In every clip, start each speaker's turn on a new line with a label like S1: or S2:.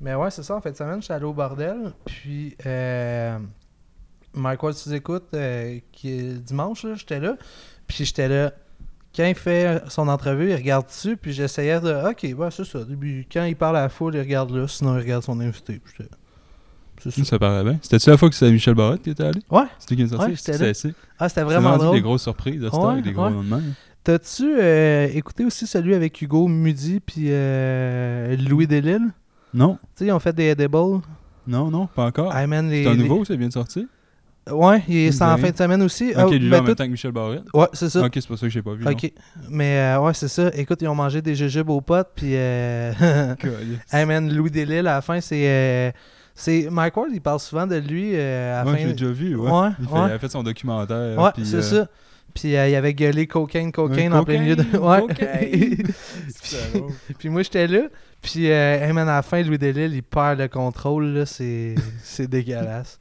S1: Mais ouais, c'est ça. En fait, de semaine, je suis allé au bordel. Puis, euh, Mike Ward, tu écoutes, euh, qui est dimanche, là, j'étais là. Puis, j'étais là. Quand il fait son entrevue, il regarde dessus. Puis, j'essayais de. Ok, ouais, c'est ça. Puis, quand il parle à la foule, il regarde là. Sinon, il regarde son invité. Puis, j'étais- c'est ça.
S2: Ça paraît bien. C'était-tu la fois que c'était Michel Barrette qui était allé?
S1: Ouais.
S2: C'était qui est sorti?
S1: Ouais, j'étais
S2: C'était
S1: là.
S2: assez.
S1: Ah, c'était vraiment
S2: rendu
S1: drôle.
S2: des grosses surprises à cette
S1: Ouais,
S2: avec des gros même.
S1: T'as-tu euh, écouté aussi celui avec Hugo Mudi puis euh, Louis Delisle?
S2: Non,
S1: Tu sais, ils ont fait des edibles.
S2: non, non, pas encore. C'est un
S1: les-
S2: nouveau, ça vient de sortir
S1: Ouais, il- c'est en fin de semaine aussi.
S2: Ok,
S1: Ah,
S2: lui
S1: ben,
S2: même temps que Michel Barrette.
S1: Ouais, c'est ça.
S2: Ok, c'est pour ça que j'ai pas vu. non.
S1: Ok. Mais euh, ouais, c'est ça. Écoute, ils ont mangé des jujubes aux potes, puis. Euh... Hey man, Louis Delisle, à la fin, c'est. euh, c'est Mike Ward, il parle souvent de lui euh, à
S2: Moi,
S1: fin.
S2: j'ai déjà vu, ouais.
S1: Ouais,
S2: il, fait-
S1: ouais.
S2: il a fait son documentaire.
S1: Ouais, c'est
S2: euh,
S1: ça. Puis euh, il avait gueulé cocaine, cocaine en plein milieu de. Ouais. puis moi, j'étais là. Puis, euh, hey man, à la fin, Louis Delisle, il perd le contrôle, là. C'est c'est dégueulasse.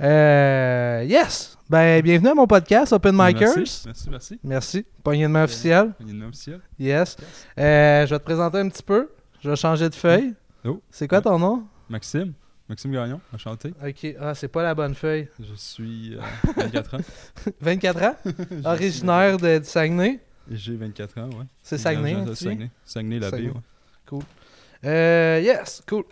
S1: Euh, yes! Ben, bienvenue à mon podcast, Open Micers.
S2: Merci, merci, merci.
S1: Merci. Poignée de main officielle.
S2: Y a une officielle.
S1: Yes. Euh, je vais te présenter un petit peu. Je vais changer de feuille.
S2: Oh.
S1: C'est quoi ton nom?
S2: Maxime. Maxime Gagnon, enchanté.
S1: Ok. Ah, c'est pas la bonne feuille.
S2: Je suis euh, 24 ans.
S1: 24 ans? Originaire de, du Saguenay?
S2: J'ai 24 ans, ouais.
S1: C'est Saguenay, hein?
S2: Saguenay. Saguenay, la baie,
S1: Saguenay.
S2: ouais.
S1: Euh, yes, cool.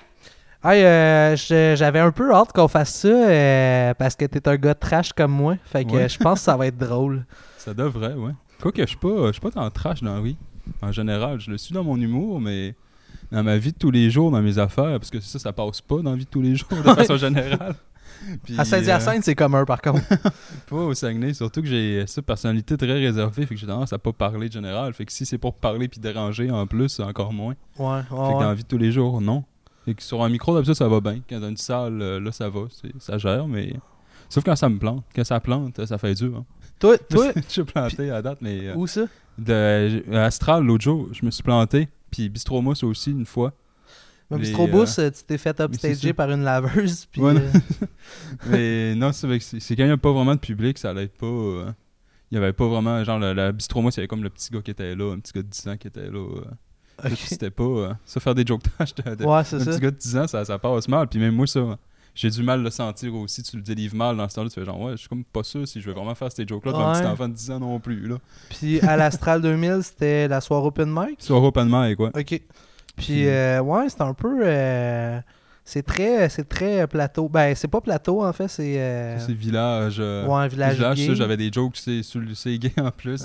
S1: Hey, euh, j'avais un peu hâte qu'on fasse ça euh, parce que t'es un gars trash comme moi. Fait que
S2: Ouais.
S1: euh, je pense que ça va être drôle.
S2: Ça devrait, ouais. Quoique, je suis pas, je suis pas tant trash dans la vie. En général, je le suis dans mon humour, mais dans ma vie de tous les jours, dans mes affaires, parce que ça, ça passe pas dans la vie de tous les jours, de façon générale. Puis,
S1: à Saint-Hyacinthe, c'est commun par contre.
S2: euh, pas au Saguenay, surtout que j'ai cette personnalité très réservée, fait que j'ai tendance à pas parler de général. Fait que si c'est pour parler puis déranger en plus, c'est encore moins.
S1: Ouais, ouais.
S2: Fait que dans la vie de tous les jours, non. Fait que sur un micro, d'habitude, ça va bien. Quand dans une salle, euh, là, ça va, ça gère, mais. Sauf quand ça me plante. Quand ça plante, ça fait dur. Hein.
S1: Toi, toi,
S2: je suis planté à date, mais. euh,
S1: où ça?
S2: de, à Astral, l'autre jour, je me suis planté. Puis Bistromousse aussi, une fois. Les,
S1: Bistrobus, euh, tu t'es fait upstager par une laveuse. Puis,
S2: Ouais, non.
S1: euh,
S2: mais non, c'est quand il n'y a pas vraiment de public, ça allait pas. euh, il y avait pas vraiment. Genre, la, la Bistromousse, il y avait comme le petit gars qui était là, un petit gars de 10 ans qui était là. euh.
S1: ok.
S2: C'était pas. euh, ça, faire des jokes de, de-
S1: Ouais,
S2: Un
S1: ça.
S2: petit gars de 10 ans, ça, ça passe mal. Puis même moi, ça, j'ai du mal à le sentir aussi. Tu le délivres mal dans ce temps-là. Tu fais genre, ouais, je suis comme pas sûr si je vais vraiment faire ces jokes-là devant un petit
S1: Ouais.
S2: enfant de 10 ans non plus. Là.
S1: Puis à l'Astral 2000, c'était la soirée open mic?
S2: Soir open mic, quoi.
S1: Ok. Puis,
S2: Puis-
S1: euh, ouais, c'est un peu. euh, c'est très, c'est très plateau. Ben, c'est pas plateau en fait, c'est. euh,
S2: C'est village. euh,
S1: ouais, un village.
S2: village, ça, j'avais des jokes c'est sur le c'est gay en plus.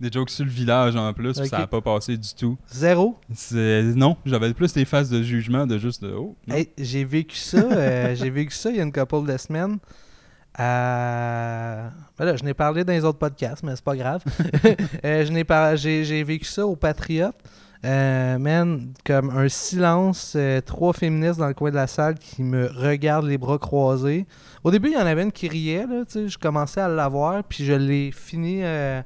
S2: Des jokes sur le village en plus, puis
S1: Ok.
S2: ça n'a pas passé du tout.
S1: Zéro?
S2: C'est- Non, j'avais plus des phases de jugement de juste de oh. non.
S1: Hey, j'ai vécu ça. euh, j'ai vécu ça il y a une couple de semaines. Ben là, je n'ai parlé dans les autres podcasts, mais c'est pas grave. Euh, je n'ai par- j'ai, j'ai vécu ça au Patriote. Euh, man, comme un silence, euh, trois féministes dans le coin de la salle qui me regardent les bras croisés. Au début, il y en avait une qui riait, là, tu sais, je commençais à l'avoir, puis je l'ai fini euh,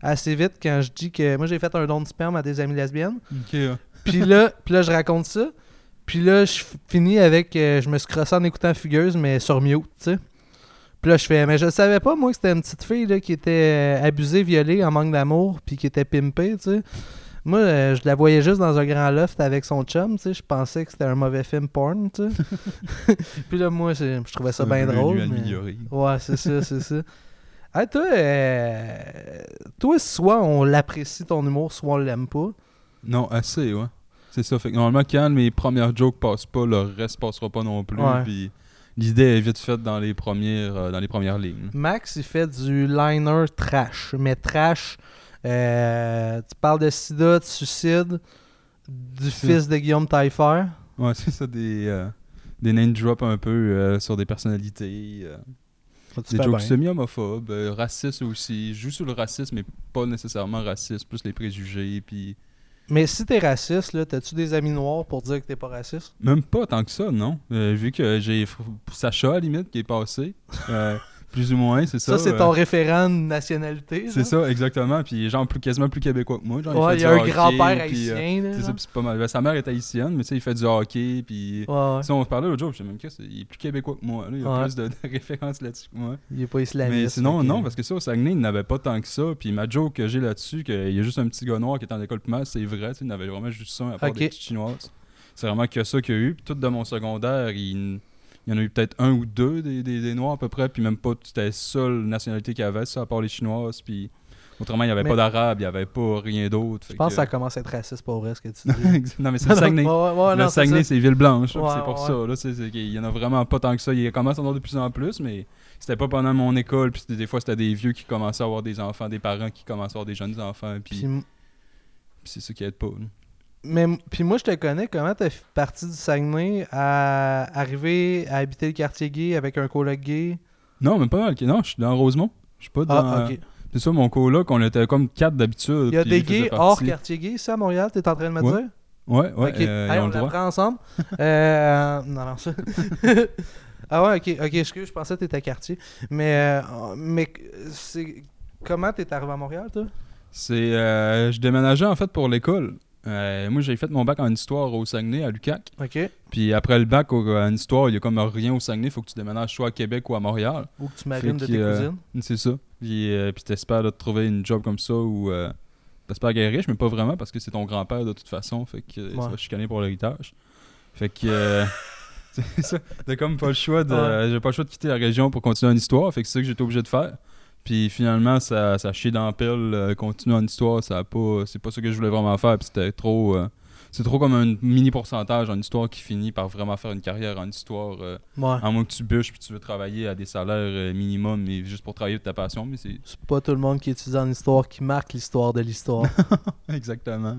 S1: assez vite quand je dis que moi j'ai fait un don de sperme à des amies lesbiennes. Puis là, puis là, je raconte ça. Puis là, je finis avec. euh, je me suis crossé en écoutant Fugueuse, mais sur mute, tu sais. Puis là, je fais. Mais je savais pas, moi, que c'était une petite fille là, qui était abusée, violée, en manque d'amour, puis qui était pimpée, tu sais. Moi, euh, je la voyais juste dans un grand loft avec son chum, tu sais. Je pensais que c'était un mauvais film porn, tu sais. puis là, moi, je trouvais ça bien drôle. mais-. Ouais, c'est ça, c'est ça. Hey, toi, euh, toi, soit on l'apprécie ton humour, soit on l'aime pas.
S2: Non, assez, ouais. C'est ça. Fait que normalement, quand mes premières jokes passent pas, le reste passera pas non plus.
S1: Ouais.
S2: Puis l'idée est vite faite dans les premières, euh, dans les premières lignes.
S1: Max, il fait du liner trash. Mais trash, euh, tu parles de sida, de suicide, du fils de Guillaume Taillefer.
S2: Ouais, c'est ça, des, euh, des name drops un peu euh, sur des personnalités. euh, des jokes semi-homophobes, racistes aussi. Je joue sur le racisme, mais pas nécessairement raciste, plus les préjugés. Puis
S1: Mais si t'es raciste, là, t'as-tu des amis noirs pour dire que t'es pas raciste?
S2: même pas tant que ça, non. Euh, vu que j'ai Sacha, à la limite, qui est passé. euh, plus ou moins, c'est ça.
S1: Ça, c'est
S2: euh,
S1: ton référent de nationalité.
S2: C'est ça, exactement. Puis genre plus, quasiment plus québécois que moi. Genre,
S1: Ouais, il y a un grand-père
S2: euh,
S1: haïtien. là,
S2: c'est ça, c'est pas mal. Ben, sa mère est haïtienne, mais tu sais, il fait du hockey. Puis.
S1: Ouais,
S2: on se parlait l'autre jour, je sais même que il est plus québécois que moi. là. Il y a
S1: Ouais.
S2: plus de, de références là-dessus que moi.
S1: Il est pas islamiste.
S2: Mais sinon, non, parce que ça, au Saguenay, il n'avait pas tant que ça. Puis ma joke que j'ai là-dessus, qu'il y a juste un petit gars noir qui est en école primaire, c'est vrai. tu sais, Il n'avait vraiment juste ça, à part
S1: Ok.
S2: des petites chinoises. c'est vraiment que ça qu'il y a eu. Puis tout de mon secondaire, il, il y en a eu peut-être un ou deux des, des, des Noirs à peu près, puis même pas, c'était la seule nationalité qu'il y avait, ça, à part les Chinoises, puis autrement, il n'y avait
S1: Mais-
S2: pas d'arabe, il n'y avait pas rien d'autre.
S1: Je pense que
S2: que-
S1: ça commence à être raciste pour vrai ce que tu dis.
S2: non, mais c'est le Saguenay.
S1: Ouais, ouais, ouais,
S2: le
S1: non, c'est
S2: Saguenay, c'est Ville-Blanche,
S1: Ouais,
S2: c'est pour ça. Là, c'est, c'est qu'il y en a vraiment pas tant que ça. Il commence à en avoir de plus en plus, mais c'était pas pendant mon école. Puis des fois, c'était des vieux qui commençaient à avoir des enfants, des parents qui commençaient à avoir des jeunes enfants. Puis,
S1: Puis, m-
S2: puis c'est ça qui aide pas. là.
S1: Mais, puis moi, je te connais. Comment t'es parti du Saguenay à arriver à habiter le quartier gay avec un coloc gay?
S2: Non, même pas dans. Non, je suis dans Rosemont. Je suis pas dans.
S1: Ah, ok.
S2: C'est ça, mon coloc, on était comme quatre d'habitude.
S1: Il y a des gays hors quartier gay, ça, à Montréal, t'es en train de me
S2: Ouais.
S1: dire?
S2: Ouais, ouais. euh, ont
S1: on
S2: le
S1: ensemble. Euh, non, non, ça. ah ouais, ok, ok, excuse, je pensais que t'étais à quartier. Mais, euh, mais c'est. Comment t'es arrivé à Montréal, toi?
S2: C'est, euh, je déménageais en fait pour l'école. Euh, moi, j'ai fait mon bac en histoire au Saguenay, à l'UQAC.
S1: Ok.
S2: Puis après le bac au- en histoire, il y a comme rien au Saguenay. Il faut que tu déménages soit à Québec ou à Montréal.
S1: Ou que tu marines de tes
S2: euh,
S1: cousines.
S2: C'est ça. Puis, euh, puis t'espères de te trouver une job comme ça où euh, t'espères qu'elle est riche, mais pas vraiment parce que c'est ton grand-père de toute façon. Fait que ça
S1: Ouais.
S2: va chicaner pour l'héritage. Fait que. c'est ça. T'as comme pas le choix de.
S1: Ouais.
S2: J'ai pas le choix de quitter la région pour continuer en histoire. Fait que c'est ça que j'étais obligé de faire. Puis finalement, ça, ça chie dans la pile. euh, continuer en histoire, ça a pas. C'est pas ça que je voulais vraiment faire. Puis c'était trop. euh, c'est trop comme un mini pourcentage en histoire qui finit par vraiment faire une carrière en histoire. euh,
S1: Ouais.
S2: à moins que tu bûches puis tu veux travailler à des salaires euh, minimum, mais juste pour travailler de ta passion, mais c'est
S1: C'est pas tout le monde qui étudie en histoire qui marque l'histoire de l'histoire.
S2: exactement.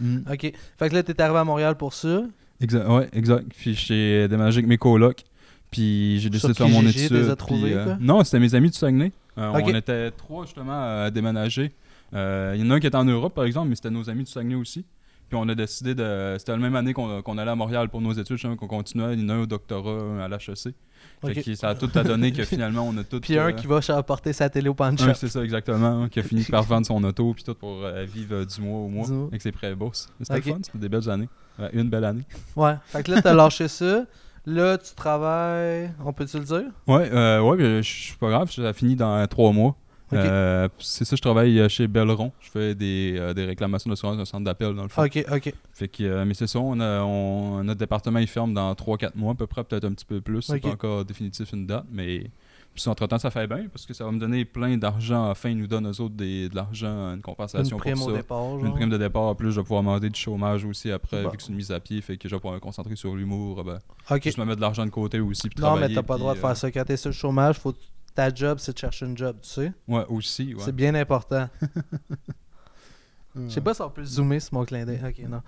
S2: Mm.
S1: ok. Fait que là, t'es arrivé à Montréal pour ça?
S2: Exact, ouais, exact. Puis j'ai déménagé avec mes colocs, puis j'ai décidé de faire mon étude. puis,
S1: trouvés,
S2: euh,
S1: quoi?
S2: non, c'était mes amis du Saguenay. Euh. On était trois justement à déménager. Euh, Il y en a un qui était en Europe par exemple, mais c'était nos amis du Saguenay aussi. Puis on a décidé de. C'était la même année qu'on allait à Montréal pour nos études, qu'on continuait. Il y en a un au doctorat, un à l'HEC. Fait
S1: Ok.
S2: que ça a tout à donner que finalement on a tout.
S1: Puis un
S2: euh,
S1: qui va apporter sa télé au
S2: un,
S1: shop.
S2: c'est ça, exactement. hein, qui a fini par vendre son auto, puis tout pour euh, vivre du mois au mois avec ses prêts bourses. C'était fun, c'était des belles années. Ouais, une belle année.
S1: Ouais. Fait que là, t'as lâché ça. Là, tu travailles. On peut-tu le dire?
S2: Ouais, euh, ouais, je suis pas grave, ça finit dans trois mois. Euh, c'est ça, je travaille euh, chez Belleron. Je fais des, euh, des réclamations d'assurance, un centre d'appel dans le fond.
S1: Ok, ok.
S2: Fait que, euh, mais c'est ça, on a, on- notre département il ferme dans 3-4 mois à peu près, peut-être un petit peu plus. C'est pas encore définitif une date, mais puis entre-temps ça fait bien parce que ça va me donner plein d'argent. À la fin, ils nous donnent aux autres des, de l'argent, une
S1: Une
S2: compensation
S1: prime
S2: pour
S1: au
S2: ça.
S1: départ.
S2: Une prime de départ, en plus je vais pouvoir demander du chômage aussi après,
S1: Bon.
S2: vu que c'est une mise à pied, fait que je vais pouvoir me concentrer sur l'humour, ben,
S1: Ok.
S2: juste me mettre de l'argent de côté aussi. Puis
S1: Non, mais
S2: travailler,
S1: t'as pas le droit de
S2: puis, euh,
S1: faire ça. Quand t'es sur le chômage, faut ta job, c'est de chercher une job, tu sais.
S2: Ouais, aussi, ouais.
S1: C'est bien important. Je sais pas si on peut zoomer sur mon clin d'œil. Ok, non.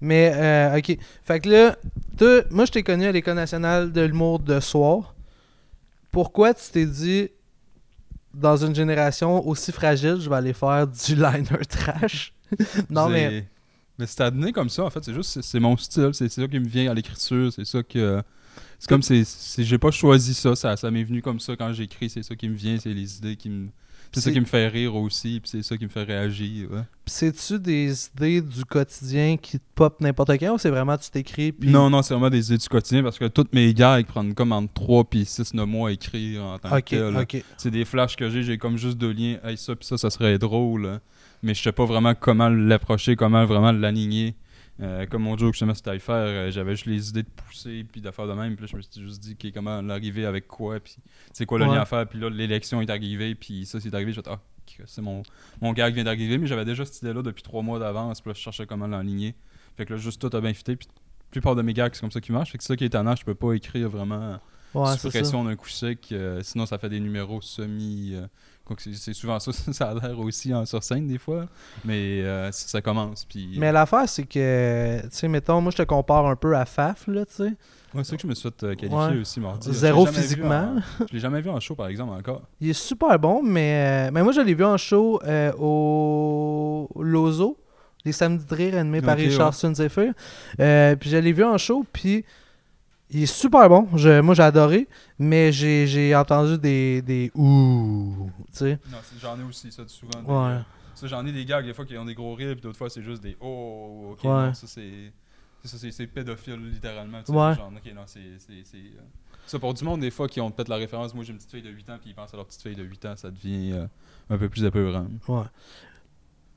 S1: Mais, euh, ok. Fait que là, moi, je t'ai connu à l'École nationale de l'humour de soir. Pourquoi tu t'es dit, dans une génération aussi fragile, je vais aller faire du liner trash? non, mais.
S2: Mais c'est donné comme ça, en fait. C'est juste, c'est- mon style. C'est ça qui me vient à l'écriture. C'est ça que. C'est comme, c'est, c'est- j'ai pas choisi ça. Ça, ça m'est venu comme ça quand j'écris. C'est ça qui me vient. C'est les idées qui me. C'est ça qui me fait rire aussi. Puis c'est ça qui me fait réagir. ouais.
S1: C'est-tu des idées du quotidien qui te pop n'importe quand ou c'est vraiment tu t'écris puis
S2: Non, non, c'est vraiment des idées du quotidien parce que toutes mes gags prennent comme entre 3 puis 6 9 mois à écrire en tant que tel.
S1: ok.
S2: C'est des flashs que j'ai, j'ai comme juste deux liens. Hey, ça, puis ça, ça serait drôle. hein. Mais je sais pas vraiment comment l'approcher, comment vraiment l'aligner. Euh, comme mon joke, justement, c'était à faire. euh, J'avais juste les idées de pousser, puis d'affaire de même. Puis là, je me suis juste dit, OK, comment l'arriver avec quoi, puis c'est quoi le
S1: Ouais.
S2: lien à faire. Puis là, l'élection est arrivée, puis ça, c'est arrivé. Je ah, c'est mon, mon gag vient d'arriver. Mais j'avais déjà cette idée-là depuis trois mois d'avance. Puis là, je cherchais comment l'enligner. Fait que là, juste tout a bien fité. Puis la plupart de mes gags, c'est comme ça qui marche. Fait que c'est ça qui est étonnant. Je peux pas écrire vraiment
S1: Ouais,
S2: sous
S1: c'est ça.
S2: pression d'un coup sec. euh, sinon, ça fait des numéros semi. euh, c'est- souvent ça, ça a l'air aussi en sur scène des fois. Mais euh, ça, commence. Puis,
S1: Mais l'affaire, c'est que, tu sais, mettons, moi, je te compare un peu à Faf, là, tu sais.
S2: ouais, c'est que je me suis fait euh, qualifier
S1: Ouais.
S2: aussi mardi.
S1: Zéro physiquement.
S2: en- Je l'ai jamais vu en show, par exemple, encore.
S1: Il est super bon, mais, euh, mais moi, je l'ai vu en show euh, au Lozo, les samedis de rire animés par
S2: Ok,
S1: Richard
S2: ouais.
S1: Sunzefer. Puis je l'ai vu en show, puis il est super bon. Je- moi, j'ai adoré, mais j'ai j'ai entendu des, des ouh, tu sais.
S2: Non, c'est- j'en ai aussi, ça, souvent.
S1: Ouais.
S2: euh, ça, j'en ai des gags, des fois, qui ont des gros rires, puis d'autres fois, c'est juste des oh, ok,
S1: Ouais.
S2: non, ça, c'est. c'est ça, c'est- C'est pédophile, littéralement. tu sais,
S1: Ouais.
S2: Genre, ok, non, c'est. c'est- c'est, euh, Ça, pour du monde, des fois, qui ont peut-être la référence, moi j'ai une petite fille de 8 ans, puis ils pensent à leur petite fille de 8 ans, ça devient euh, un peu plus épeurant.
S1: Ouais.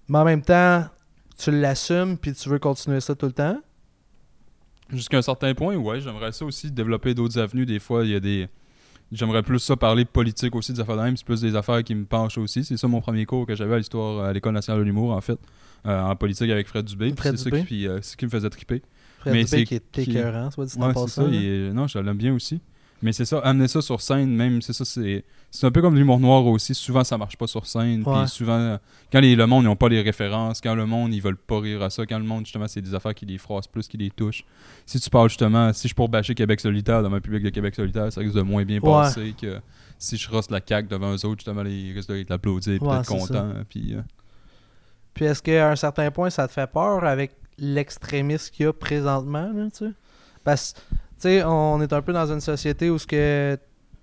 S1: Mais en même temps, tu l'assumes, puis tu veux continuer ça tout le temps?
S2: Jusqu'à un certain point, ouais, j'aimerais ça aussi développer d'autres avenues. Des fois, il y a des. J'aimerais plus ça parler politique aussi, des affaires de même. C'est plus des affaires qui me penchent aussi. C'est ça mon premier cours que j'avais à l'histoire à l'École nationale de l'humour, en fait, euh, en politique avec Fred Dubé. C'est ça qui, euh, qui me faisait triper.
S1: Fred
S2: Mais
S1: Dubé
S2: c'est
S1: qui est écœurant, soit dit en
S2: Ouais, c'est
S1: passant.
S2: ça.
S1: là.
S2: il est- Non, je l'aime bien aussi. Mais c'est ça, amener ça sur scène, même, c'est ça, c'est c'est un peu comme l'humour noir aussi. Souvent, ça marche pas sur scène.
S1: Ouais.
S2: Puis souvent, quand les- le monde, ils ont pas les références, quand le monde, ils veulent pas rire à ça, quand le monde, justement, c'est des affaires qui les froissent plus, qui les touchent. Si tu parles justement, si je pour bâcher Québec solitaire dans un public de Québec solitaire, ça risque de moins bien
S1: Ouais.
S2: passer que si je rosse la caque devant eux autres, justement, ils risquent de l'applaudir,
S1: Ouais,
S2: d'être contents. Puis, euh,
S1: Puis est-ce qu'à un certain point, ça te fait peur avec l'extrémisme qu'il y a présentement, là, tu sais? Parce que, sais, on est un peu dans une société où ce que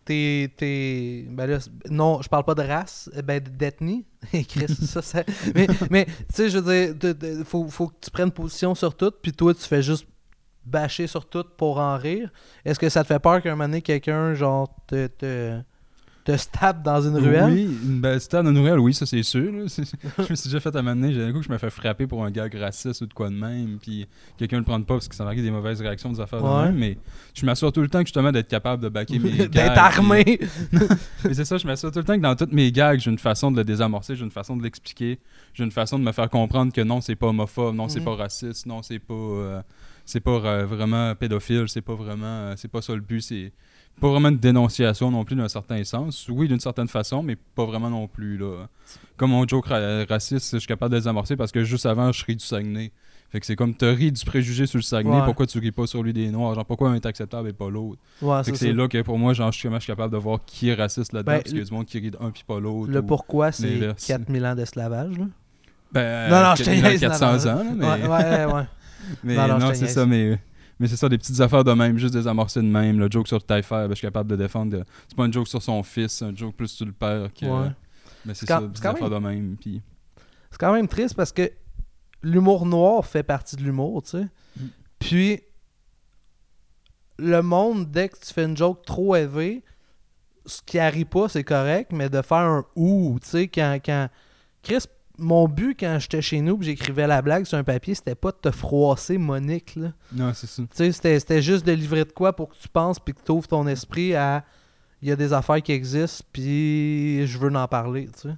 S1: t'es... t'es- Ben là, non, je parle pas de race, eh ben d'ethnie. Ça, ça... Mais, mais tu sais, je veux dire, de- faut, faut que tu prennes position sur tout, puis toi, tu fais juste bâcher sur tout pour en rire. Est-ce que ça te fait peur qu'un moment donné, quelqu'un, genre, te te stab dans une ruelle?
S2: Oui, une belle stade dans une ruelle, oui, ça c'est sûr. là. Je me suis déjà fait amener, j'ai un coup que je me fais frapper pour un gag raciste ou de quoi de même, puis quelqu'un ne le prend pas parce que ça marque des mauvaises réactions, des affaires
S1: Ouais.
S2: de même, mais je m'assure tout le temps que justement d'être capable de backer mes gags.
S1: D'être armé.
S2: puis- Mais c'est ça, je m'assure tout le temps que dans toutes mes gags, j'ai une façon de le désamorcer, j'ai une façon de l'expliquer, j'ai une façon de me faire comprendre que non, c'est pas homophobe, non, c'est
S1: Mhm.
S2: pas raciste, non, c'est pas euh, c'est pas euh, vraiment pédophile, c'est pas vraiment euh, c'est pas ça le but, c'est pas vraiment une dénonciation non plus d'un certain sens. Oui, d'une certaine façon, mais pas vraiment non plus là. Comme mon joke ra- raciste, je suis capable de désamorcer parce que juste avant, je ris du Saguenay. Fait que c'est comme te ris du préjugé sur le Saguenay,
S1: Ouais.
S2: pourquoi tu ris pas sur lui des Noirs, genre pourquoi un est acceptable et pas l'autre?
S1: Ouais,
S2: Fait
S1: c'est
S2: que c'est là que pour moi, genre, je suis capable de voir qui est raciste là-dedans,
S1: Ben,
S2: parce qu'il y a du monde qui rit d'un puis pas l'autre.
S1: Le
S2: ou-
S1: pourquoi, c'est
S2: l'inverse.
S1: 4000 ans d'esclavage. là.
S2: Ben,
S1: Non, non, je te
S2: 400
S1: niaise, non,
S2: 400
S1: non.
S2: ans, là, mais,
S1: Ouais, ouais, ouais.
S2: Mais
S1: Non,
S2: c'est ça, mais, mais c'est ça, des petites affaires de même, juste désamorcer de même. Le joke sur Taillefer, ben, je suis capable de défendre. de- C'est pas un joke sur son fils, c'est un joke plus sur le père. Que,
S1: Ouais.
S2: Mais c'est ça, des affaires de même. Puis,
S1: C'est quand même triste parce que l'humour noir fait partie de l'humour, tu sais.
S2: Mm.
S1: Puis, le monde, dès que tu fais une joke trop élevée, ce qui arrive pas, c'est correct, mais de faire un ou, tu sais, quand, quand. Chris, mon but quand j'étais chez nous, puis j'écrivais la blague sur un papier, c'était pas de te froisser Monique, là.
S2: non, c'est ça.
S1: Tu sais, c'était, juste de livrer de quoi pour que tu penses puis que tu ouvres ton esprit à. Il y a des affaires qui existent, puis je veux en parler, sais.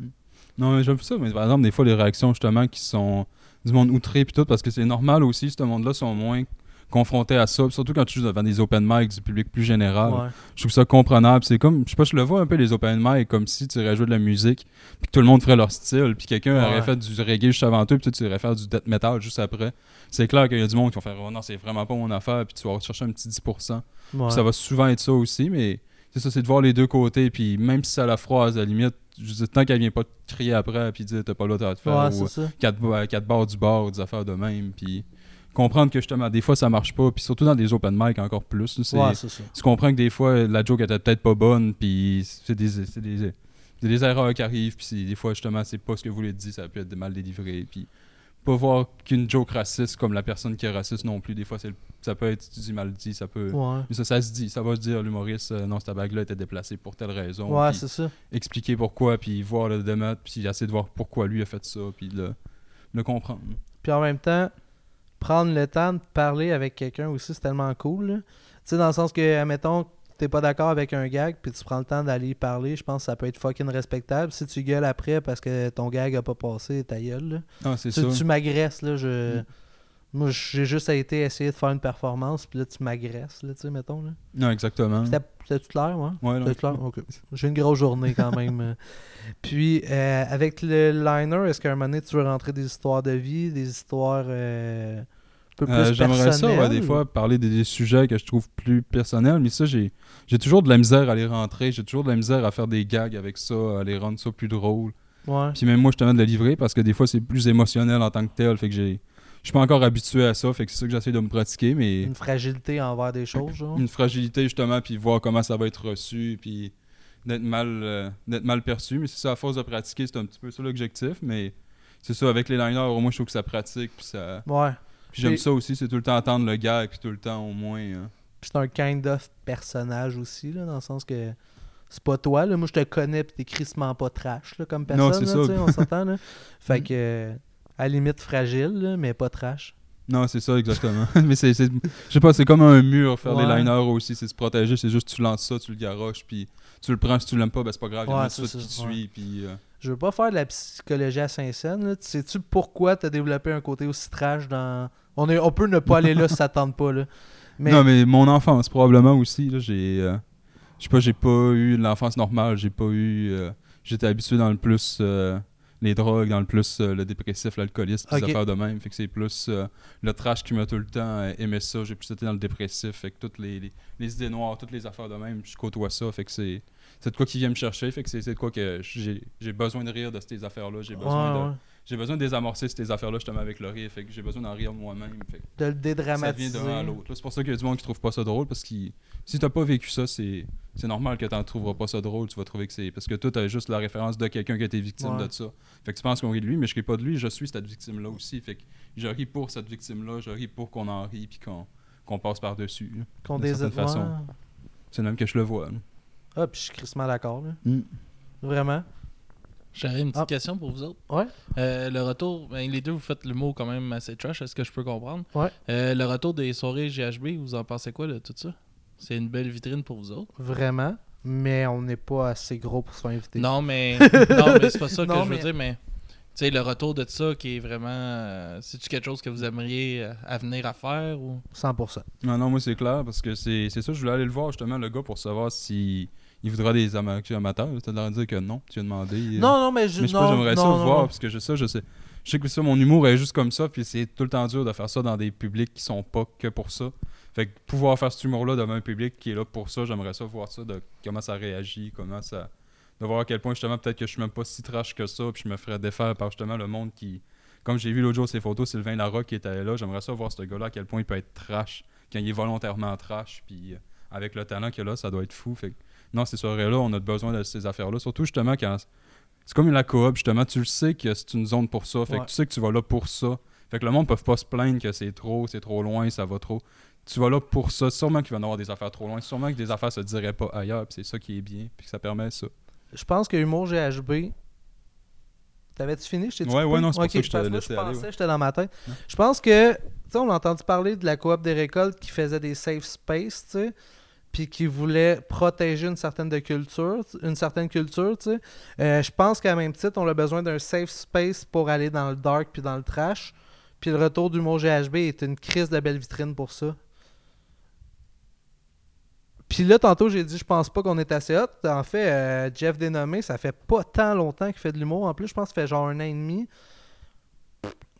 S2: Non, mais j'aime ça, mais par exemple, des fois, les réactions, justement, qui sont du monde outré, puis tout, parce que c'est normal aussi, ce monde-là sont moins confrontés à ça, surtout quand tu joues devant des open mics du public plus général.
S1: Ouais.
S2: Je trouve ça comprenable. C'est comme, je sais pas, je le vois un peu les open mic comme si tu jouer de la musique, puis que tout le monde ferait leur style, puis quelqu'un
S1: Ouais.
S2: aurait fait du reggae juste avant toi, puis tu irais faire du death metal juste après. C'est clair qu'il y a du monde qui va faire, oh non, c'est vraiment pas mon affaire, puis tu vas chercher un petit 10%. Puis
S1: Ouais.
S2: Ça va souvent être ça aussi, mais c'est ça, c'est de voir les deux côtés, puis même si ça la froise, à la limite, je dire, tant qu'elle vient pas te crier après, puis dire t'as pas l'autre à te faire,
S1: Ouais,
S2: ou quatre, ba- quatre barres du bord, des affaires de même, puis comprendre que justement, des fois ça marche pas, puis surtout dans des open mic encore plus. c'est-
S1: Ouais, c'est ça.
S2: tu comprends que des fois la joke était peut-être pas bonne puis c'est des c'est des, c'est des erreurs qui arrivent puis des fois justement c'est pas ce que vous voulez dire ça peut être mal délivré puis pas voir qu'une joke raciste comme la personne qui est raciste non plus des fois c'est le- ça peut être mal dit ça peut
S1: Ouais.
S2: mais ça ça se dit ça va se dire l'humoriste euh, non cette bague là était déplacée pour telle raison
S1: Ouais, c'est ça.
S2: expliquer pourquoi puis voir le démettre puis essayer de voir pourquoi lui a fait ça puis le le comprendre
S1: Puis en même temps, prendre le temps de parler avec quelqu'un aussi, c'est tellement cool. Tu sais, dans le sens que, admettons, t'es pas d'accord avec un gag, puis tu prends le temps d'aller y parler, je pense que ça peut être fucking respectable. Si tu gueules après parce que ton gag a pas passé, ta gueule, là.
S2: non c'est
S1: Tu, tu m'agresses, là. Je...
S2: Mm.
S1: Moi, j'ai juste été essayer de faire une performance, puis là, tu m'agresses, là, tu sais, mettons, là.
S2: non exactement
S1: C'était c'était-tu clair, moi?
S2: ouais, non,
S1: clair? Ok. J'ai une grosse journée quand même. Puis, euh, avec le liner, est-ce qu'à un moment donné, tu veux rentrer des histoires de vie, des histoires euh, peu plus
S2: Euh, J'aimerais ça, ouais, des fois, parler des, des sujets que je trouve plus personnels, mais ça, j'ai j'ai toujours de la misère à les rentrer, j'ai toujours de la misère à faire des gags avec ça, à les rendre ça plus drôle.
S1: Ouais.
S2: Puis même moi, je te de le livrer parce que des fois, c'est plus émotionnel en tant que tel, fait que j'ai... Je suis pas encore habitué à ça, fait que c'est ça que j'essaie de me pratiquer, mais
S1: Une fragilité envers des choses, genre?
S2: une fragilité justement, puis voir comment ça va être reçu, puis d'être mal, euh, d'être mal perçu. Mais c'est ça, à force de pratiquer, c'est un petit peu ça l'objectif, mais c'est ça, avec les liners, au moins, je trouve que ça pratique, puis ça...
S1: Ouais.
S2: Puis j'aime
S1: Et-
S2: ça aussi, c'est tout le temps entendre le gag, puis tout le temps au moins... hein.
S1: C'est un kind of personnage aussi, là, dans le sens que c'est pas toi, là. Moi, je te connais, puis t'es crissement pas trash, là, comme personne,
S2: Non, c'est
S1: là,
S2: ça.
S1: on s'entend, là. Fait
S2: Mm.
S1: que, euh, à la limite fragile, là, mais pas trash.
S2: Non, c'est ça, exactement. mais c'est, je sais pas, c'est comme un mur, faire les
S1: Ouais.
S2: liners aussi, c'est se protéger, c'est juste tu lances ça, tu le garoches, puis tu le prends, si tu l'aimes pas, ben c'est pas grave, il y
S1: Ouais,
S2: a suite qui te
S1: ça, ouais.
S2: suit, puis... euh,
S1: Je veux pas faire de la psychologie à Saint-Saëns. Sais-tu pourquoi t'as développé un côté aussi trash dans. On, est, on peut ne pas aller là si ça tente pas. Là. Mais,
S2: Non, mais mon enfance, probablement aussi, là, j'ai... euh, je sais pas, j'ai pas eu l'enfance normale, j'ai pas eu... euh, j'étais habitué dans le plus... euh, les drogues, dans le plus le dépressif, l'alcoolisme,
S1: Ok.
S2: affaires de même. Fait que c'est plus le trash qui m'a tout le temps aimé ça. J'ai plus été dans le dépressif. Fait que toutes les, les, les idées noires, toutes les affaires de même, je côtoie ça. Fait que c'est c'est de quoi qui vient me chercher. Fait que c'est de quoi que j'ai j'ai besoin de rire de ces affaires-là. J'ai besoin,
S1: Ouais,
S2: de,
S1: ouais.
S2: J'ai besoin de désamorcer ces affaires-là justement avec le rire. Fait que j'ai besoin d'en rire moi-même.
S1: De le
S2: ça vient
S1: dédramatiser.
S2: d'un à l'autre. C'est pour ça qu'il y a du monde qui trouve pas ça drôle parce que si t'as pas vécu ça, c'est c'est normal que t'en trouveras pas ça drôle. Tu vas trouver que c'est parce que toi t'as juste la référence de quelqu'un qui a été victime
S1: Ouais.
S2: de ça. Fait que tu penses qu'on rit de lui, mais je ris pas de lui. Je suis cette victime là aussi. Fait que je ris pour cette victime là. Je ris pour qu'on en rit puis qu'on passe par dessus.
S1: Qu'on
S2: d'une
S1: dés-
S2: certaine façon. C'est même que je le vois. là.
S1: Ah, puis je suis crissement d'accord. là.
S2: Mm.
S1: Vraiment.
S3: J'aurais une petite
S1: Ah.
S3: question pour vous autres.
S1: Ouais.
S3: Euh, le retour, ben, les deux, vous faites l'humour quand même assez trash, est-ce que je peux comprendre?
S1: Ouais.
S3: Euh, le retour des soirées GHB, vous en pensez quoi de tout ça? C'est une belle vitrine pour vous autres?
S1: Vraiment. Mais on n'est pas assez gros pour se faire inviter.
S3: Non, mais, non, mais c'est pas ça que
S1: Non,
S3: je veux
S1: mais-
S3: dire, mais tu sais, le retour de ça qui est vraiment. euh, C'est-tu quelque chose que vous aimeriez euh, à venir à faire ou?
S1: 100%.
S2: Non, non, moi c'est clair parce que c'est c'est ça. Je voulais aller le voir justement, le gars, pour savoir si il voudra des ama- amateurs. L'air de dire que non. Tu as demandé. euh,
S1: Non, non, mais je.
S2: Mais je j'aimerais ça
S1: non,
S2: voir
S1: non.
S2: parce que je, ça, je sais. Je sais que ça, mon humour est juste comme ça, puis c'est tout le temps dur de faire ça dans des publics qui sont pas que pour ça. Fait que pouvoir faire cet humour-là devant un public qui est là pour ça, j'aimerais ça voir ça, de comment ça réagit, comment ça. De voir à quel point justement peut-être que je suis même pas si trash que ça, puis je me ferais défaire par justement le monde qui. Comme j'ai vu l'autre jour ces photos, Sylvain Larocque qui était là, j'aimerais ça voir ce gars-là à quel point il peut être trash, quand il est volontairement trash, puis euh, avec le talent qu'il a là, ça doit être fou. Fait que, non, ces soirées-là, on a besoin de ces affaires-là, surtout justement quand c'est comme la coop, justement, tu le sais que c'est une zone pour ça. Fait
S1: Ouais.
S2: que tu sais que tu vas là pour ça. Fait que le monde ne peut pas se plaindre que c'est trop, c'est trop loin, ça va trop. Tu vas là pour ça. Sûrement qu'il va y en avoir des affaires trop loin. Sûrement que des affaires se diraient pas ailleurs. Puis c'est ça qui est bien. Puis que ça permet ça.
S1: Je pense que Humour GHB. T'avais-tu fini? Je
S2: Ouais, ouais, non, c'est pour ça que je t'avais laissé
S1: je
S2: aller,
S1: pensais,
S2: ouais.
S1: j'étais dans ma tête. Je pense que, tu sais, on a entendu parler de la coop des récoltes qui faisait des safe space, tu sais, puis qui voulait protéger une certaine de culture, une certaine culture, tu sais. Euh, je pense qu'à même titre, on a besoin d'un safe space pour aller dans le dark puis dans le trash. Puis le retour d'Humour GHB est une crise de belle vitrine pour ça. Puis là, tantôt, j'ai dit, je pense pas qu'on est assez hot. En fait, euh, Jeff Dénommé, ça fait pas tant longtemps qu'il fait de l'humour. En plus, je pense que ça fait genre un an et demi.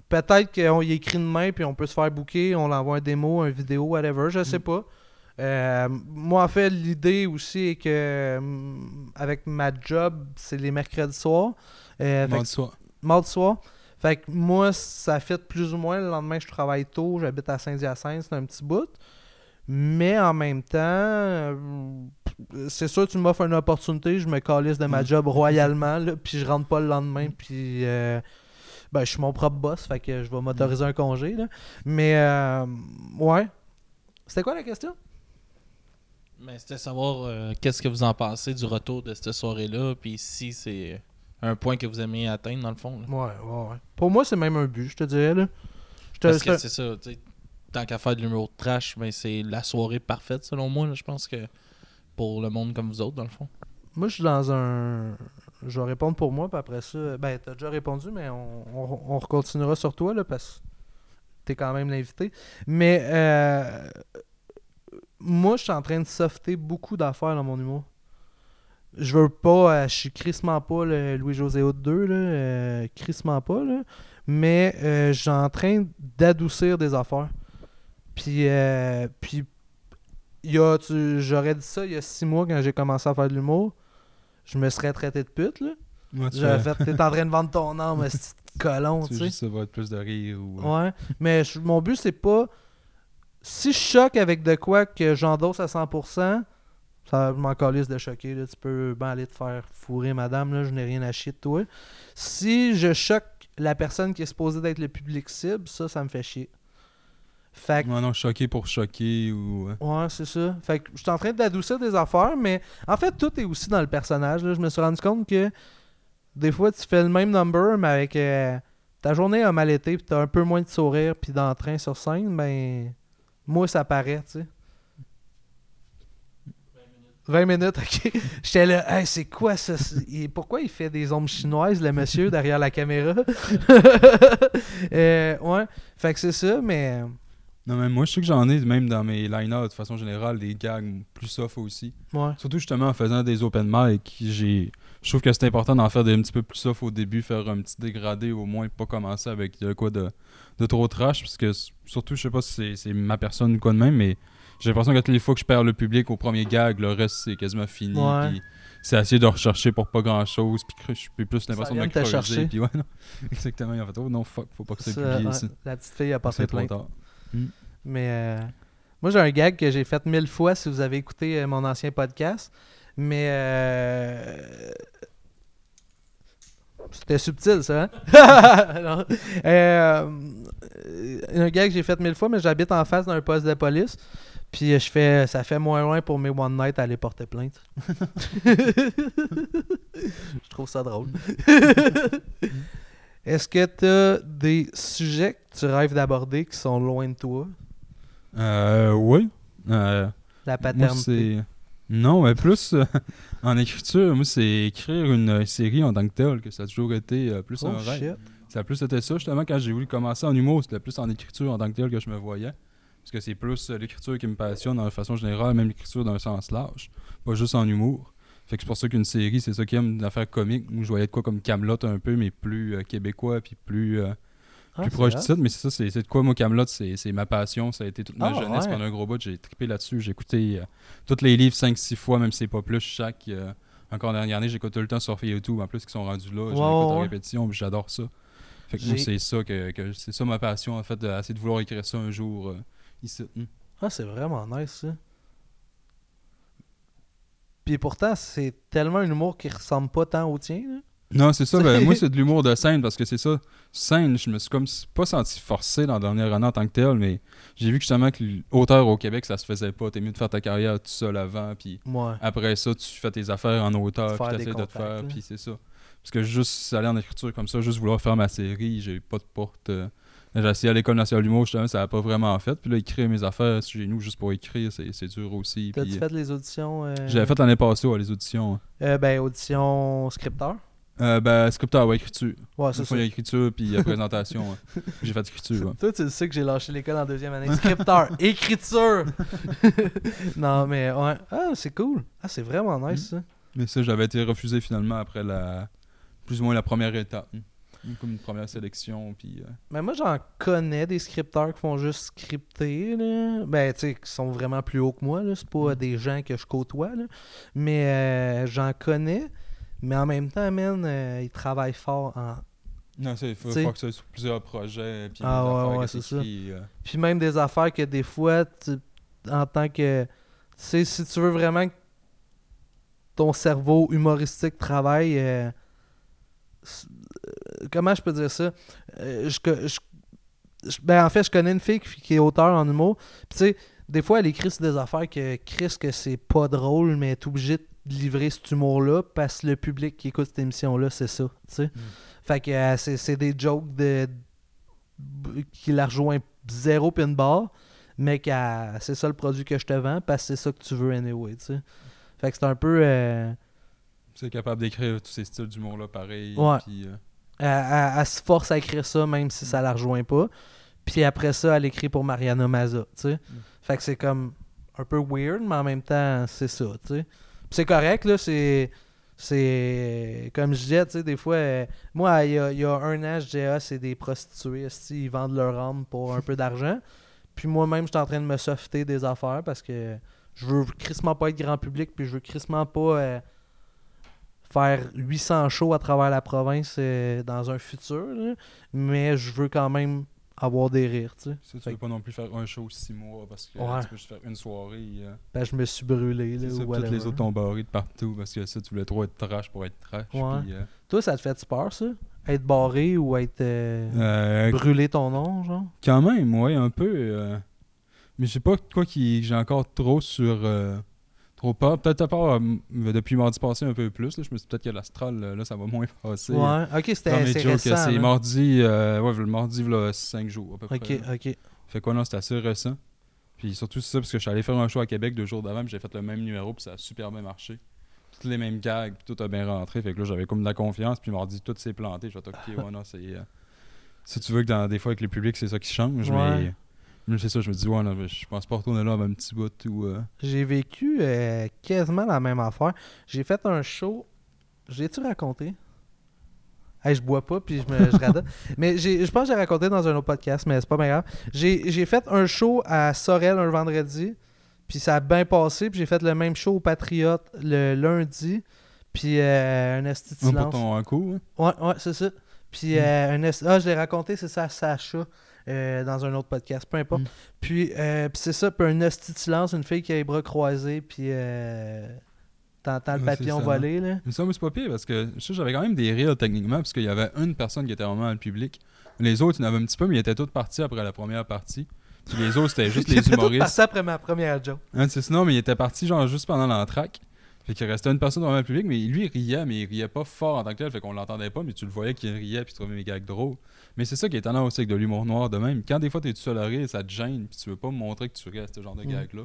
S1: Peut-être qu'on y écrit une main, puis on peut se faire booker, on l'envoie un démo, un vidéo, whatever, je sais pas. Euh, moi, en fait, l'idée aussi est que, euh, avec ma job, c'est les mercredis soirs. Euh,
S2: Mardi soir.
S1: mardi soir. Fait que moi, ça fait plus ou moins. Le lendemain, je travaille tôt. J'habite à Saint-Hyacinthe, c'est un petit bout. Mais en même temps, euh, c'est sûr, tu m'offres une opportunité, je me calisse de ma
S2: Mm.
S1: job royalement, là, puis je rentre pas le lendemain, puis euh, ben, je suis mon propre boss, fait que je vais m'autoriser un congé. Là. Mais, euh, ouais. C'était quoi la question?
S3: Mais c'était savoir euh, qu'est-ce que vous en pensez du retour de cette soirée-là, puis si c'est un point que vous aimez atteindre dans le fond. là.
S1: Ouais, ouais, ouais. Pour moi, c'est même un but, je te dirais. Là. Je te-
S3: Parce que c'est ça, tu sais, tant qu'à faire de l'humour trash, ben c'est la soirée parfaite selon moi. je pense que pour le monde comme vous autres, dans le fond.
S1: Moi, je suis dans un. Je vais répondre pour moi, puis après ça. Ben, t'as déjà répondu, mais on, on, on recontinuera sur toi, là, parce que t'es quand même l'invité. Mais, euh, moi, je suis en train de softer beaucoup d'affaires dans mon humour. Je veux pas. euh, je suis crissement pas le Louis-José Haute 2, là. euh, crissement pas, là. Mais, euh, je suis en train d'adoucir des affaires. Puis, euh, puis il y a, tu- j'aurais dit ça il y a six mois quand j'ai commencé à faire de l'humour. Je me serais traité de pute, là. J'aurais fait, t'es en train de vendre ton âme, petit colon,
S2: tu
S1: sais.
S2: juste avoir plus de rire ou.
S1: Ouais. Mais je- mon but, c'est pas. Si je choque avec de quoi que j'endosse à 100%, ça je m'en calisse de choquer. Là. Tu peux ben aller te faire fourrer, madame. Là, je n'ai rien à chier de toi. Si je choque la personne qui est supposée d'être le public cible, ça, ça me fait chier. Fait que
S2: Ouais, non, choqué pour choquer ou.
S1: Ouais, c'est ça. Fait que je suis en train d'adoucir des affaires, mais en fait, tout est aussi dans le personnage. là. Je me suis rendu compte que des fois, tu fais le même number, mais avec euh, ta journée a mal été, puis t'as un peu moins de sourire, puis d'entrain sur scène, ben. Moi, ça paraît, tu sais. 20 minutes, ok. J'étais là, hey, c'est quoi ça? Pourquoi il fait des ombres chinoises, le monsieur, derrière la caméra? Euh, ouais, fait que c'est ça, mais.
S2: Non, mais moi, je sais que j'en ai, même dans mes line-up, de façon générale, des gags plus soft aussi.
S1: Ouais.
S2: Surtout justement en faisant des open mic, j'ai je trouve que c'est important d'en faire des un petit peu plus soft au début, faire un petit dégradé au moins, pas commencer avec de quoi de, de trop trash, parce que surtout, je sais pas si c'est- ma personne ou quoi de même, mais j'ai l'impression que toutes les fois que je perds le public au premier gag, le reste c'est quasiment fini.
S1: Ouais.
S2: puis c'est essayer de rechercher pour pas grand chose, puis cre- j'ai plus l'impression de me creuser. Puis ouais, non. Exactement, il a fait oh non, fuck, faut pas que
S1: Ça, ouais,
S2: ici.
S1: la petite fille a
S2: C'est trop
S1: plainte.
S2: tard.
S1: Mais euh, moi, j'ai un gag que j'ai fait mille fois si vous avez écouté euh, mon ancien podcast. Mais euh, c'était subtil, ça. Hein? Euh, un gag que j'ai fait mille fois, mais j'habite en face d'un poste de police. Puis je fais, ça fait moins loin pour mes one night à aller porter plainte. je trouve ça drôle. Est-ce que tu as des sujets que tu rêves d'aborder qui sont loin de toi?
S2: Euh, oui. Euh,
S1: La
S2: Moi,
S1: paternité.
S2: Non, mais plus euh, en écriture, moi, c'est écrire une euh, série en tant que telle, que ça a toujours été euh, plus
S1: Oh
S2: un rêve.
S1: shit.
S2: Ça a plus été ça, justement, quand j'ai voulu commencer en humour, c'était plus en écriture en tant que telle que je me voyais. Parce que c'est plus euh, l'écriture qui me passionne de façon générale, même l'écriture d'un sens large, pas juste en humour. Fait que c'est pour ça qu'une série, c'est ça qui aime l'affaire comique, où je voyais de quoi comme Camelot un peu, mais plus québécois, puis plus, plus
S1: c'est
S2: proche du titre. Mais c'est ça, c'est de quoi, moi, Camelot, c'est c'est ma passion. Ça a été toute ma
S1: Ah,
S2: jeunesse
S1: ouais.
S2: pendant un gros bout. J'ai trippé là-dessus. J'ai écouté euh, tous les livres 5-6 fois, même si c'est pas plus. Chaque. euh, encore la dernière année, j'écoute tout le temps sur YouTube, en plus, qui sont rendus là. L'écoute
S1: ouais,
S2: en
S1: ouais.
S2: répétition, puis j'adore ça. Fait que moi, c'est ça que, que- c'est ça ma passion, en fait, d'essayer de vouloir écrire ça un jour euh, ici. Hmm.
S1: Ah, c'est vraiment nice, ça. Puis pourtant, c'est tellement un humour qui ressemble pas tant au tien. là.
S2: Non, c'est ça. ben, moi, c'est de l'humour de scène parce que c'est ça. Scène, je me suis comme pas senti forcé dans la dernière année en tant que tel, mais j'ai vu que justement que l'auteur au Québec, ça se faisait pas. T'es mieux de faire ta carrière tout seul avant, puis
S1: Ouais.
S2: après ça, tu fais tes affaires en auteur, puis
S1: des
S2: t'essaies de te faire, puis c'est ça. Parce que juste aller en écriture comme ça, juste vouloir faire ma série, j'ai pas de porte. euh, J'ai essayé à l'école nationale d'humour, justement, ça a pas vraiment fait. Puis là, écrire mes affaires chez nous juste pour écrire, c'est dur aussi.
S1: T'as-tu
S2: Puis,
S1: fait les auditions euh,
S2: J'avais fait l'année passée, ouais, les auditions.
S1: euh, ben, audition scripteur.
S2: Euh, ben, scripteur, ouais, écriture.
S1: Ouais, c'est ça.
S2: fois, il y a écriture, puis il y a présentation. ouais. J'ai fait écriture. ouais.
S1: Toi, tu sais que j'ai lâché l'école en deuxième année. Scripteur, écriture. non, mais ouais. Ah, c'est cool. Ah, c'est vraiment nice, ça.
S2: Mais ça, j'avais été refusé finalement après la. Plus ou moins la première étape. Comme une première sélection, puis. euh,
S1: Mais moi, j'en connais des scripteurs qui font juste scripter, là. Ben, tu sais, qui sont vraiment plus hauts que moi, là. C'est pas des gens que je côtoie, là. Mais euh, j'en connais. Mais en même temps, man, euh, ils travaillent fort en...
S2: Non, il faut, que ça soit sur plusieurs projets, puis
S1: Ah ouais,
S2: affaires
S1: ouais,
S2: que
S1: c'est ça.
S2: euh,
S1: Puis même des affaires que des fois, tu- en tant que... Tu sais, si tu veux vraiment que ton cerveau humoristique travaille... euh, euh, comment je peux dire ça? Je, co- je- je- ben, en fait, je connais une fille qui, est auteure en humour. Puis tu sais, des fois, elle écrit sur des affaires que Chris, que c'est pas drôle, mais est obligée de livrer cet humour-là parce que le public qui écoute cette émission-là, c'est ça. sais. Fait que euh, c'est c'est des jokes de, qui la rejoint zéro pin barre, mais c'est ça le produit que je te vends parce que c'est ça que tu veux anyway, tu sais. Fait que c'est un peu... euh,
S2: C'est capable d'écrire tous ces styles d'humour-là pareil.
S1: Ouais.
S2: Puis, euh,
S1: elle, elle- elle se force à écrire ça même si ça la rejoint pas. Puis après ça, elle écrit pour Mariana Maza, tu sais. Fait que c'est comme un peu weird, mais en même temps, c'est ça, tu sais. C'est correct, là, c'est... C'est comme je disais, tu sais, des fois, euh, moi, il y, a, un an, je ah, c'est des prostituées, ils vendent leur âme pour un peu d'argent. Puis moi-même, j'étais en train de me softer des affaires parce que je veux crissement pas être grand public, puis je veux crissement pas euh, faire 800 shows à travers la province euh, dans un futur, mais je veux quand même avoir des rires, tu sais.
S2: ça, tu
S1: Fait
S2: veux pas non plus faire un show six mois parce que
S1: Ouais.
S2: tu peux juste faire une soirée. euh,
S1: Ben, je me suis brûlé, là,
S2: ça,
S1: ou
S2: toutes les autres t'ont barré de partout parce que ça, tu voulais trop être trash pour être trash.
S1: Ouais.
S2: puis, euh,
S1: Toi, ça te fait peur, ça? Être barré ou être euh,
S2: euh,
S1: brûler ton nom, genre?
S2: Quand même, ouais, un peu. Mais je sais pas quoi qui j'ai encore trop sur Trop pas. Peut-être à part euh, depuis mardi passé un peu plus. Là, je me suis dit peut-être que l'astral, là, là, ça va moins passer.
S1: Ouais, ok, c'était c'est récent.
S2: c'est
S1: là.
S2: mardi, euh, ouais, le mardi, là, 5 jours à peu
S1: Ok,
S2: près.
S1: ok.
S2: Fait quoi, non, c'était assez récent. Puis surtout, c'est ça, parce que je suis allé faire un show à Québec deux jours d'avant, puis j'ai fait le même numéro, puis ça a super bien marché. Toutes les mêmes gags, puis tout a bien rentré. Fait que là, j'avais comme de la confiance, puis mardi, tout s'est planté. Je vais ok, ouais, non, c'est. euh, si tu veux que dans, des fois, avec les publics, c'est ça qui change,
S1: Ouais.
S2: mais. C'est ça, je me dis, ouais, non, mais je pense pas retourner là un petit bout ou. euh,
S1: J'ai vécu euh, quasiment la même affaire. J'ai fait un show. J'ai-tu raconté? Hey, je bois pas, puis je me je radote. Mais j'ai- je pense que j'ai raconté dans un autre podcast, mais c'est pas bien grave. J'ai fait un show à Sorel un vendredi, puis ça a bien passé. Puis j'ai fait le même show au Patriote le lundi, puis euh, un esti de
S2: ton coup. hein.
S1: Ouais, ouais, c'est ça. Puis, euh, un esti- ah, je l'ai raconté, c'est ça, à Sacha, euh, dans un autre podcast, peu importe.
S2: Mm.
S1: Puis, euh, puis c'est ça, puis un esti de silence, une fille qui a les bras croisés, puis euh, t'entends le
S2: Ouais,
S1: papillon voler, là.
S2: Mais ça, moi, c'est pas pire parce que je sais, j'avais quand même des rires techniquement parce qu'il y avait une personne qui était vraiment dans le public. Les autres, il y en avait un petit peu, mais ils étaient tous partis après la première partie. Puis les autres, c'était juste les humoristes.
S1: passé après ma première joke.
S2: Hein, c'est sinon, mais il était parti genre juste pendant l'entraque. Fait qu'il restait une personne dans le public, mais lui, il riait, mais il riait pas fort en tant que tel, fait qu'on l'entendait pas, mais tu le voyais qu'il riait puis il trouvait mes gags drôles. Mais c'est ça qui est étonnant aussi avec de l'humour noir de même. Quand des fois t'es tout seul à rire, ça te gêne, puis tu veux pas montrer que tu ris à ce genre de
S1: Mm.
S2: gag-là.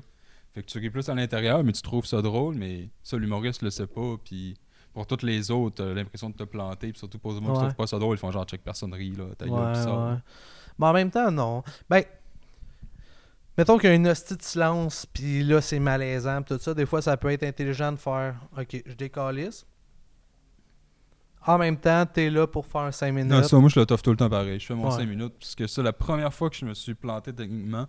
S2: Fait que tu ris plus à l'intérieur, mais tu trouves ça drôle, mais ça, l'humoriste le sait pas, puis pour toutes les autres, t'as l'impression de te planter, puis surtout pour les gens qui
S1: Ouais.
S2: trouvent pas ça drôle, ils font genre check personne rit, là, ta gueule,
S1: Ouais,
S2: ça.
S1: ouais. Mais en même temps, non. Ben, mettons qu'il y a une hostie de silence, puis là, c'est malaisant, pis tout ça. Des fois, ça peut être intelligent de faire OK, je décalisse. En même temps, t'es là pour faire 5 minutes.
S2: Non, ça, moi, je le toffe tout le temps pareil. Je fais mon
S1: Ouais.
S2: 5 minutes. Parce que ça, la première fois que je me suis planté techniquement,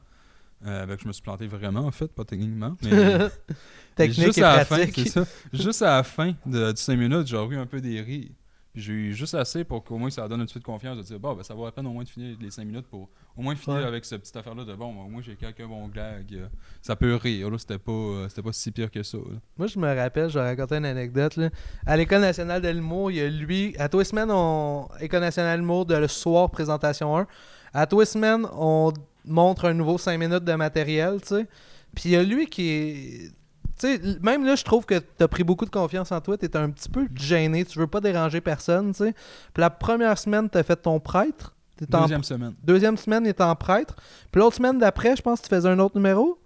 S2: euh, ben, que je me suis planté vraiment, en fait, pas techniquement. Mais,
S1: Technique
S2: juste
S1: et
S2: à la fin,
S1: pratique.
S2: c'est ça. Juste à la fin de, du 5 minutes, j'ai eu un peu des rires. Puis j'ai eu juste assez pour qu'au moins ça donne un petit peu de confiance de dire, bon, ben, ça vaut la peine au moins de finir les 5 minutes pour au moins finir
S1: Ouais.
S2: avec cette petite affaire-là de, bon, ben, au moins j'ai quelques bons gags. euh, Ça peut rire. Là, c'était pas, euh, c'était pas si pire que ça. là.
S1: Moi, je me rappelle, je vais raconter une anecdote. Là. À l'École nationale de l'humour, il y a lui. À tous les semaines, on. École nationale de l'humour de le soir, présentation 1. À tous les semaines, on montre un nouveau 5 minutes de matériel, tu sais. Puis il y a lui qui est. Tu sais, même là, je trouve que t'as pris beaucoup de confiance en toi. T'es un petit peu gêné. Tu veux pas déranger personne, tu sais. Puis la première semaine, t'as fait ton prêtre. En-
S2: Deuxième semaine.
S1: Deuxième semaine, il est en prêtre. Puis l'autre semaine d'après, je pense que tu faisais un autre numéro.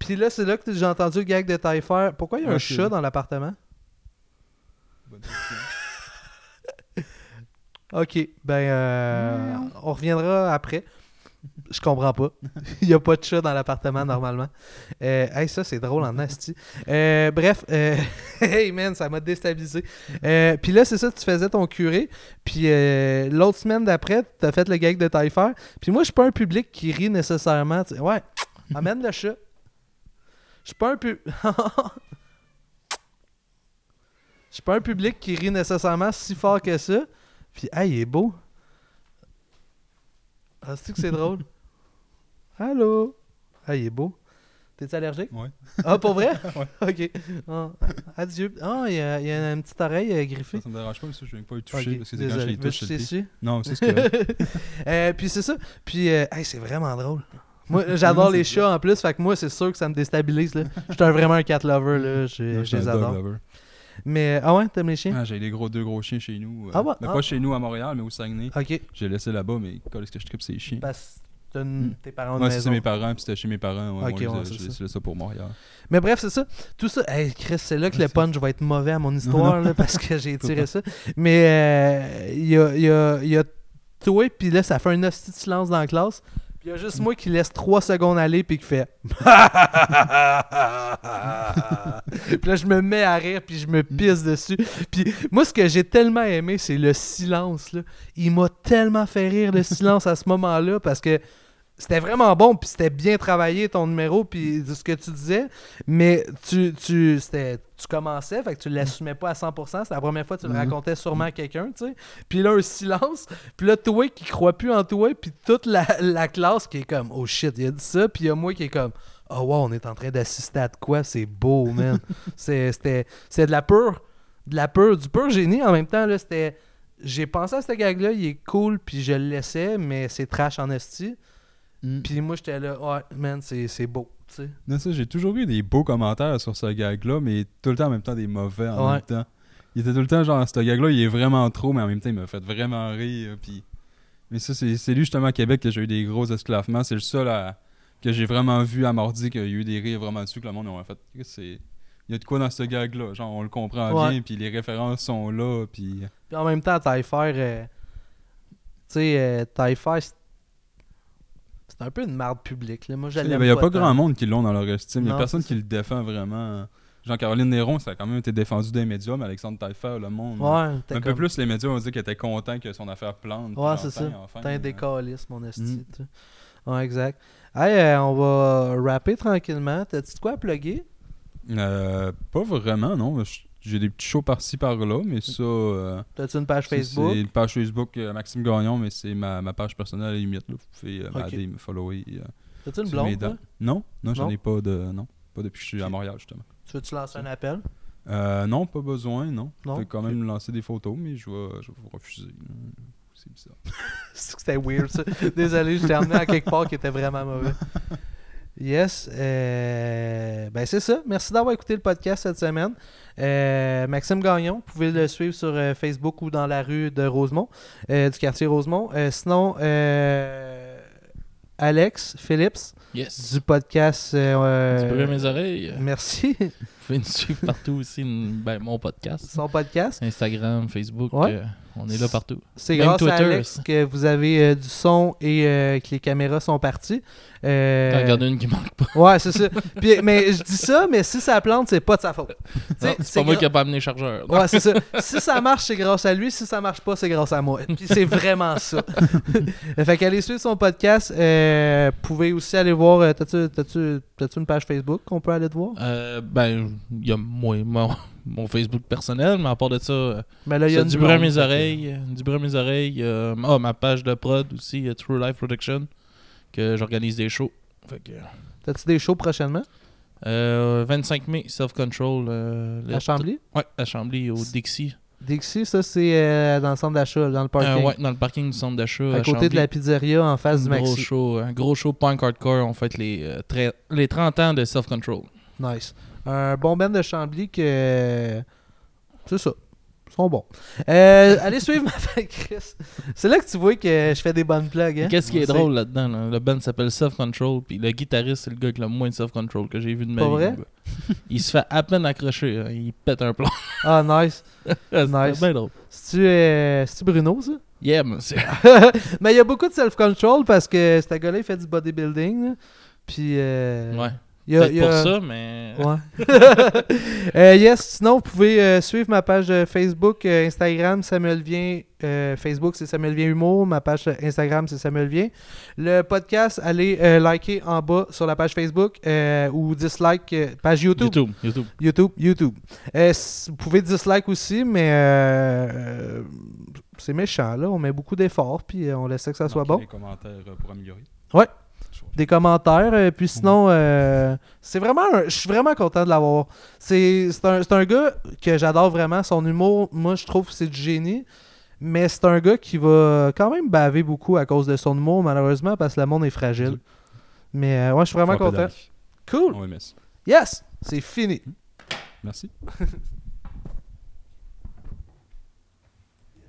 S1: Puis là, c'est là que j'ai entendu le gag de Taillefer. Pourquoi il y a un chat dans l'appartement?
S2: Bonne question.
S1: Ok, ben, euh, on reviendra après. Je comprends pas. Il y a pas de chat dans l'appartement normalement. Euh, hey, ça c'est drôle en asti. Euh, bref, euh, hey man, ça m'a déstabilisé. Euh, puis là, c'est ça, tu faisais ton curé. Puis l'autre semaine d'après, t'as fait le gag de Taillefer. Puis moi, je suis pas un public qui rit nécessairement. Tu Ouais, amène le chat. Je suis pas un pu... Je suis pas un public qui rit nécessairement si fort que ça. Puis, ah, il est beau. Ah, c'est que c'est drôle? Allô? Ah, il est beau. T'es-tu allergique?
S2: Ouais.
S1: Ah, pour vrai?
S2: Ouais.
S1: Ok. Ah, adieu. Ah, il y, a, il y a une petite oreille euh, griffée.
S2: Ça, ça me dérange pas, mais ça, je viens pas y toucher
S1: Ok,
S2: parce que c'est quand je
S1: désolé.
S2: les touche. Le. Non, c'est ce que.
S1: Euh, puis c'est ça. Puis, euh, hey, c'est vraiment drôle. Moi, j'adore les chats en plus, fait que moi, c'est sûr que ça me déstabilise. là. Je suis vraiment un cat lover, là. Je,
S2: Non,
S1: je
S2: suis
S1: les adore. Mais, ah ouais, t'aimes les chiens?
S2: Ah, j'ai des gros, deux gros chiens chez nous. euh,
S1: Ah ouais?
S2: mais
S1: Ah.
S2: pas chez nous à Montréal, mais au Saguenay.
S1: Ok.
S2: J'ai laissé là-bas, mais quand est-ce que je tripe ces chiens?
S1: Parce que
S2: Hmm.
S1: tes parents de
S2: Ouais, c'est mes parents, puis c'était chez mes parents. Ouais,
S1: Ok,
S2: ouais,
S1: ouais, ça.
S2: laissé ça pour Montréal.
S1: Mais bref, c'est ça. Tout ça. Hey, Chris, c'est là que le punch va être mauvais à mon histoire, là, parce que j'ai tiré ça. Mais euh, il y, a, y, a, y a toi, puis là, ça fait un hostie de silence dans la classe. Il y a juste moi qui laisse 3 secondes aller, puis qui fait. puis là, je me mets à rire, puis je me pisse dessus. Puis moi, ce que j'ai tellement aimé, c'est le silence. Là. Il m'a tellement fait rire, le silence, à ce moment-là, parce que c'était vraiment bon, puis c'était bien travaillé ton numéro, puis de ce que tu disais, mais tu, tu, c'était, tu commençais, fait que tu l'assumais pas à 100%, c'était la première fois que tu le
S2: Mhm.
S1: racontais sûrement à quelqu'un, tu sais. Puis là, un silence, puis là, toi qui crois plus en toi, puis toute la, la classe qui est comme, oh shit, il a dit ça, puis il y a moi qui est comme, oh wow, on est en train d'assister à de quoi, c'est beau, man. c'est, c'était, c'est de la pure, de la pure, du pur génie en même temps, là, c'était, j'ai pensé à ce gag-là, il est cool, puis je le laissais, mais c'est trash en esti.
S2: Mm.
S1: Puis moi, j'étais là, ouais, man, c'est c'est beau, tu sais.
S2: Non, ça, j'ai toujours eu des beaux commentaires sur ce gag-là, mais tout le temps en même temps des mauvais en
S1: Ouais.
S2: même temps. Il était tout le temps genre, ce gag-là, il est vraiment trop, mais en même temps, il m'a fait vraiment rire. Puis... Mais ça, c'est c'est lui justement à Québec que j'ai eu des gros esclavements. C'est le seul à- que j'ai vraiment vu à Mardi qu'il y a eu des rires vraiment dessus, que le monde a fait. C'est... Il y a de quoi dans ce gag-là? Genre, on le comprend
S1: Ouais.
S2: bien, puis les références sont là, puis.
S1: Puis en même temps, Taillefer, euh, tu sais, euh, c'est un peu une marde publique. Là. Moi,
S2: Il n'y a pas
S1: tant.
S2: grand monde qui l'ont dans leur estime. Il n'y a personne qui le défend vraiment. Jean-Caroline Néron, ça a quand même été défendu des médias, mais Alexandre Taillefer, le monde.
S1: Ouais, t'es
S2: Un peu plus, les médias ont dit qu'ils étaient contents que son affaire plante.
S1: Ouais, c'est ça.
S2: enfin,
S1: T'es un
S2: euh,
S1: décaliste, mon esti.
S2: Mm.
S1: Ouais, exact. Hey, euh, on va rapper tranquillement. T'as-tu de quoi à plugger?
S2: euh, pas vraiment, non. Je- J'ai des petits shows par-ci par-là, mais ça. euh,
S1: T'as-tu une page Facebook?
S2: C'est une page Facebook euh, Maxime Gagnon, mais c'est ma, ma page personnelle à la limite. Là. Vous pouvez euh, m'aider, me follower. euh,
S1: T'as-tu une blonde? toi?
S2: Non, non, j'en ai pas de. Non, pas depuis que je suis à. Montréal, justement.
S1: Tu veux-tu lancer un appel?
S2: Euh, non, pas besoin, non.
S1: Non?
S2: Je peux quand même lancer des photos, mais je vais, je vais vous refuser. C'est bizarre.
S1: C'est que C'était weird, ça. Désolé, je t'ai emmené à quelque part qui était vraiment mauvais. Yes. euh, ben, c'est ça. Merci d'avoir écouté le podcast cette semaine. Euh, Maxime Gagnon, vous pouvez le suivre sur euh, Facebook ou dans la rue de Rosemont, du quartier Rosemont. Sinon, Alex Phillips
S3: Yes.
S1: du podcast.
S3: Tu peux mes oreilles.
S1: Merci.
S3: Vous pouvez nous suivre partout aussi, ben, mon podcast.
S1: Son podcast.
S3: Instagram, Facebook,
S1: Ouais.
S3: On est là partout.
S1: C'est grâce à Alex que vous avez euh, du son et euh, que les caméras sont parties. Euh,
S3: T'en une qui manque pas.
S1: Ouais, c'est ça. Puis, mais je dis ça, mais si ça plante, c'est pas de sa faute.
S3: C'est pas moi
S1: gra-
S3: qui a pas amené le chargeur.
S1: Ouais, c'est ça. Si ça marche, c'est grâce à lui. Si ça marche pas, c'est grâce à moi. Puis c'est vraiment ça. fait qu'allez suivre son podcast. Euh, vous pouvez aussi aller voir. T'as-tu, une page Facebook qu'on peut aller te voir?
S3: Ben, il y a moi, mon, mon Facebook personnel, mais à part de ça, euh,
S1: Mais là, y a
S3: du bruit à
S1: blonde,
S3: mes oreilles. euh, Du bruit à mes oreilles. euh, Ah, ma page de prod aussi, euh, True Life Production, que j'organise des shows. Fait que,
S1: T'as-tu des shows prochainement?
S3: euh, 25 mai, Self Control. euh,
S1: À Chambly?
S3: Ouais, à Chambly, au Dixie.
S1: Dixie, ça, c'est euh, dans le centre d'achat, dans le parking.
S3: Euh, ouais, dans le parking du centre d'achat.
S1: à côté
S3: Chambly.
S1: de la pizzeria, en face du
S3: un gros
S1: Maxi.
S3: show, un gros show punk hardcore. On fête les, euh, les 30 ans de Self Control.
S1: Nice. Un bon band de Chambly que. C'est ça. Ils sont bons. Euh, allez suivre ma fan Chris. C'est là que tu vois que je fais des bonnes plugs. Hein?
S3: Qu'est-ce qui est drôle là-dedans? là? Le band s'appelle Self Control, puis le guitariste, c'est le gars avec le moins de Self Control que j'ai vu de ma
S1: Pas
S3: vie.
S1: vrai?
S3: gars. Il se fait à peine accrocher, hein. il pète un plomb.
S1: Ah, nice.
S3: c'est
S1: Nice.
S3: bien drôle.
S1: C'est-tu euh, c'est-tu Bruno, ça?
S3: Yeah, monsieur.
S1: Mais il y a beaucoup de self-control parce que ce gars-là, il fait du bodybuilding. là. Puis. euh,
S3: Ouais.
S1: Y a- y a-
S3: pour ça, mais.
S1: Ouais. Euh, yes, sinon, vous pouvez euh, suivre ma page euh, Facebook, euh, Instagram, Samuel Vient. euh, Facebook, c'est Samuel Vient Humour. Ma page Instagram, c'est Samuel Vient. Le podcast, allez liker en bas sur la page Facebook ou dislike page YouTube.
S3: YouTube. YouTube.
S1: YouTube, YouTube. Vous pouvez dislike aussi, mais c'est méchant, là. On met beaucoup d'efforts, puis on laisse que ça soit bon.
S2: Les commentaires pour améliorer.
S1: Ouais. Des commentaires, euh, puis sinon, euh, c'est vraiment... un- Je suis vraiment content de l'avoir. C'est un, un gars que j'adore vraiment. Son humour, moi, je trouve que c'est du génie. Mais c'est un gars qui va quand même baver beaucoup à cause de son humour, malheureusement, parce que le monde est fragile.
S2: Oui.
S1: Mais euh, ouais, je suis vraiment content. Cool.
S2: On.
S1: Yes! C'est fini.
S2: Merci.